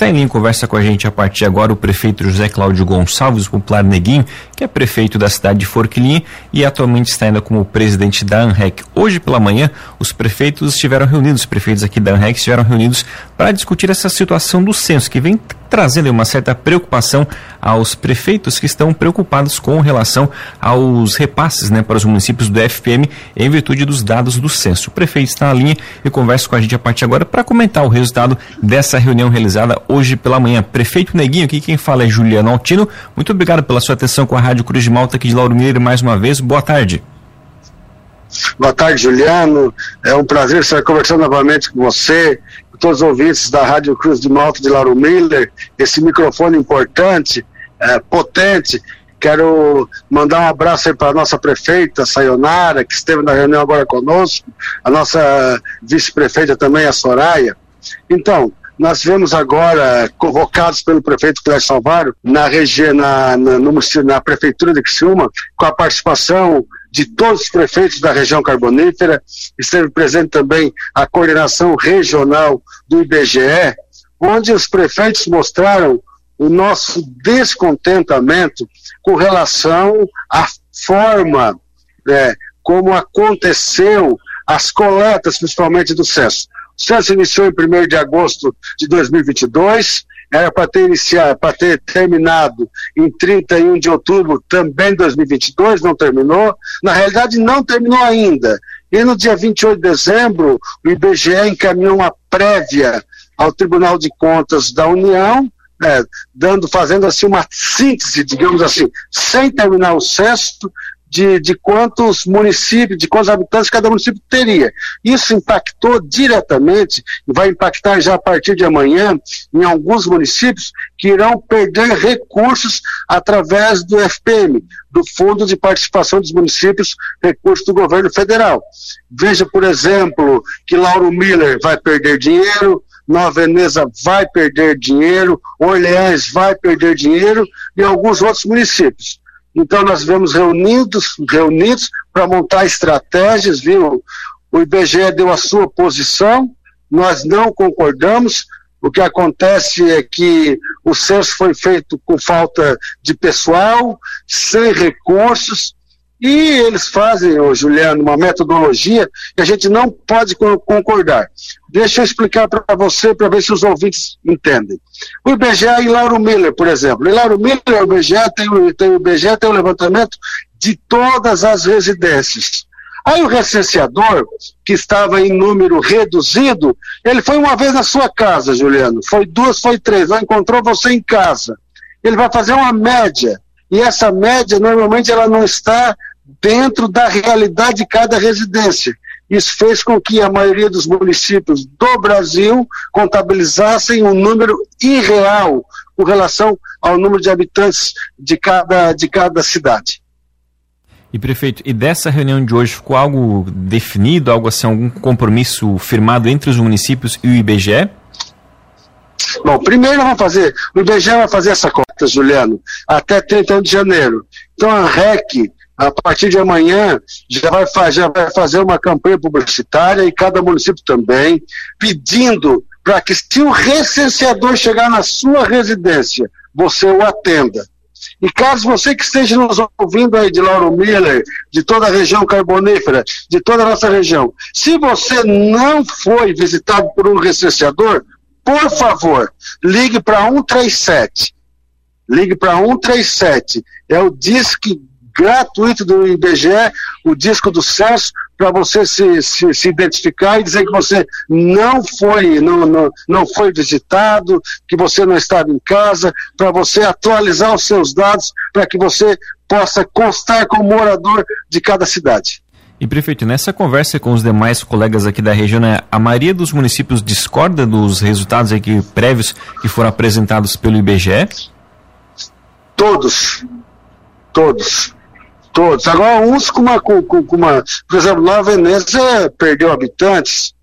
está em linha conversa com a gente a partir de agora o prefeito José Cláudio Gonçalves, popular Neguinho, que é prefeito da cidade de Forquilinha e atualmente está ainda como presidente da ANREC. Hoje pela manhã, os prefeitos estiveram reunidos, os prefeitos aqui da ANREC estiveram reunidos para discutir essa situação do censo, que vem trazendo uma certa preocupação aos prefeitos que estão preocupados com relação aos repasses né, para os municípios do FPM em virtude dos dados do censo. O prefeito está na linha e conversa com a gente a partir agora para comentar o resultado dessa reunião realizada hoje pela manhã. Prefeito Neguinho, aqui quem fala é Juliano Altino. Muito obrigado pela sua atenção com a Rádio Cruz de Malta aqui de Lauro Mineiro mais uma vez. Boa tarde. Boa tarde, Juliano. É um prazer estar conversando novamente com você, todos os ouvintes da Rádio Cruz de Malta de Lauro Miller. Esse microfone importante, é, potente. Quero mandar um abraço aí para a nossa prefeita, Sayonara, que esteve na reunião agora conosco, a nossa vice-prefeita também, a Soraya. Então, nós vemos agora, convocados pelo prefeito Clécio Salvaro, na região, na, na, no, na prefeitura de Criciúma, com a participação de todos os prefeitos da região carbonífera, esteve presente também a coordenação regional do IBGE, onde os prefeitos mostraram o nosso descontentamento com relação à forma né, como aconteceu as coletas, principalmente do censo. O censo iniciou em 1 de agosto de 2022, era para ter iniciado, para ter terminado em 31 de outubro também de 2022, não terminou. Na realidade, não terminou ainda. E no dia 28 de dezembro, o IBGE encaminhou uma prévia ao Tribunal de Contas da União, é, dando, fazendo assim uma síntese, digamos assim, sem terminar o censo, de, de quantos municípios, de quantos habitantes cada município teria. Isso impactou diretamente, e vai impactar já a partir de amanhã, em alguns municípios que irão perder recursos através do FPM, do Fundo de Participação dos Municípios, recursos do governo federal. Veja, por exemplo, que Lauro Miller vai perder dinheiro, Nova Veneza vai perder dinheiro, Orleans vai perder dinheiro e alguns outros municípios. Então nós vemos reunidos, reunidos para montar estratégias, viu? O IBGE deu a sua posição, nós não concordamos. O que acontece é que o censo foi feito com falta de pessoal, sem recursos, e eles fazem, ô Juliano, uma metodologia que a gente não pode concordar. Deixa eu explicar para você, para ver se os ouvintes entendem. O IBGE e Lauro Miller, por exemplo. Em Lauro Miller, o IBGE tem, tem, o IBGE tem o levantamento de todas as residências. Aí o recenseador, que estava em número reduzido, ele foi uma vez na sua casa, Juliano. Foi duas, foi três. Encontrou você em casa. Ele vai fazer uma média. E essa média, normalmente, ela não está dentro da realidade de cada residência. Isso fez com que a maioria dos municípios do Brasil contabilizassem um número irreal com relação ao número de habitantes de cada, de cada cidade. E prefeito, e dessa reunião de hoje ficou algo definido, algo assim, algum compromisso firmado entre os municípios e o IBGE? Bom, primeiro vamos fazer, o IBGE vai fazer essa conta, Juliano, até 31 de janeiro. Então a REC a partir de amanhã já vai, já vai fazer uma campanha publicitária e cada município também, pedindo para que se o recenseador chegar na sua residência, você o atenda. E caso você que esteja nos ouvindo aí de Lauro Miller, de toda a região carbonífera, de toda a nossa região, se você não foi visitado por um recenseador, por favor, ligue para 137. Ligue para 137. É o disque gratuito do IBGE, o disco do censo, para você se, se, se, identificar e dizer que você não foi, não, não, não foi visitado, que você não estava em casa, para você atualizar os seus dados, para que você possa constar como morador de cada cidade. E prefeito, nessa conversa com os demais colegas aqui da região, né, a maioria dos municípios discorda dos resultados aqui prévios que foram apresentados pelo IBGE? Todos. Todos. Todos. Agora, uns com uma, com, com uma. Por exemplo, Nova Veneza perdeu habitantes,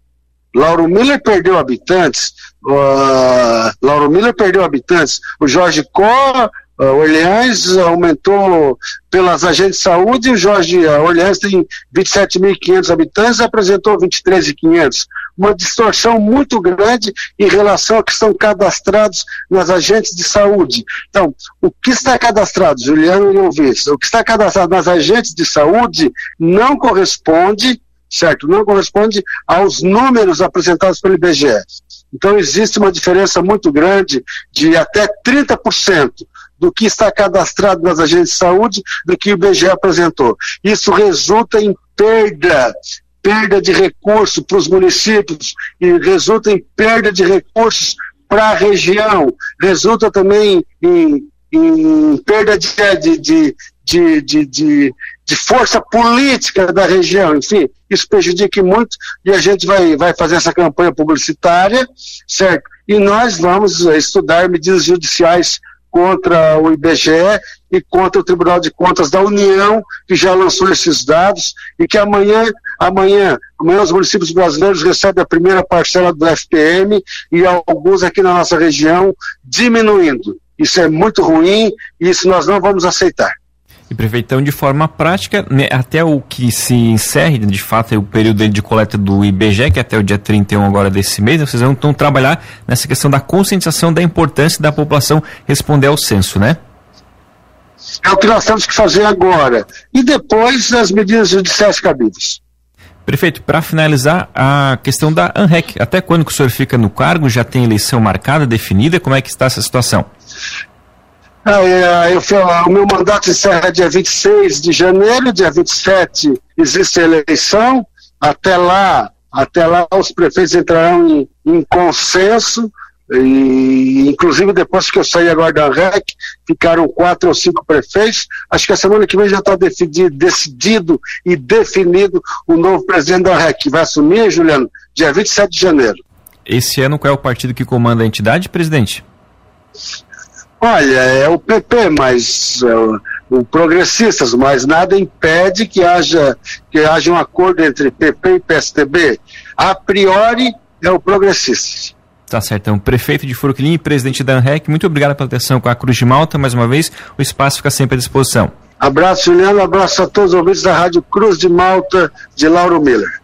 Lauro Miller perdeu habitantes, uh, Lauro Miller perdeu habitantes, o Jorge Có, uh, Orleans aumentou pelas agentes de saúde, o Jorge uh, Orleans tem 27.500 habitantes, apresentou 23.500. uma distorção muito grande em relação a que estão cadastrados nas agentes de saúde. Então, o que está cadastrado, Juliano e ouvintes, o que está cadastrado nas agentes de saúde não corresponde, certo? Não corresponde aos números apresentados pelo IBGE. Então, existe uma diferença muito grande de até 30% do que está cadastrado nas agências de saúde do que o IBGE apresentou. Isso resulta em perda, perda de recursos para os municípios e resulta em perda de recursos para a região, resulta também em, em perda de, de, de, de, de, de força política da região, enfim, isso prejudica muito e a gente vai, vai fazer essa campanha publicitária, certo? E nós vamos estudar medidas judiciais contra o IBGE e contra o Tribunal de Contas da União, que já lançou esses dados, e que amanhã, amanhã, amanhã os municípios brasileiros recebem a primeira parcela do FPM e alguns aqui na nossa região diminuindo. Isso é muito ruim e isso nós não vamos aceitar. E prefeitão, de forma prática, né, até o que se encerre, de fato, é o período de coleta do IBGE, que é até o dia 31 agora desse mês, vocês vão então trabalhar nessa questão da conscientização da importância da população responder ao censo, né? É o que nós temos que fazer agora. E depois as medidas judiciais cabíveis. Prefeito, para finalizar, a questão da ANREC. Até quando que o senhor fica no cargo? Já tem eleição marcada, definida? Como é que está essa situação? Ah, é, eu, o meu mandato encerra dia 26 de janeiro, dia 27 existe a eleição, até lá, até lá os prefeitos entrarão em, em consenso, e, inclusive depois que eu saí agora da REC, ficaram quatro ou cinco prefeitos. Acho que a semana que vem já está decidido, decidido e definido o novo presidente da REC, que vai assumir, Juliano, dia 27 de janeiro. Esse ano qual é o partido que comanda a entidade, presidente? Olha, é o PP, mas é, o, progressistas, mas nada impede que haja que haja um acordo entre PP e PSDB. A priori é o progressistas. Tá certo. Então, prefeito de Forquilim e presidente da ANREC, muito obrigado pela atenção com a Cruz de Malta. Mais uma vez, o espaço fica sempre à disposição. Abraço, Juliano. Abraço a todos os ouvintes da Rádio Cruz de Malta de Lauro Miller.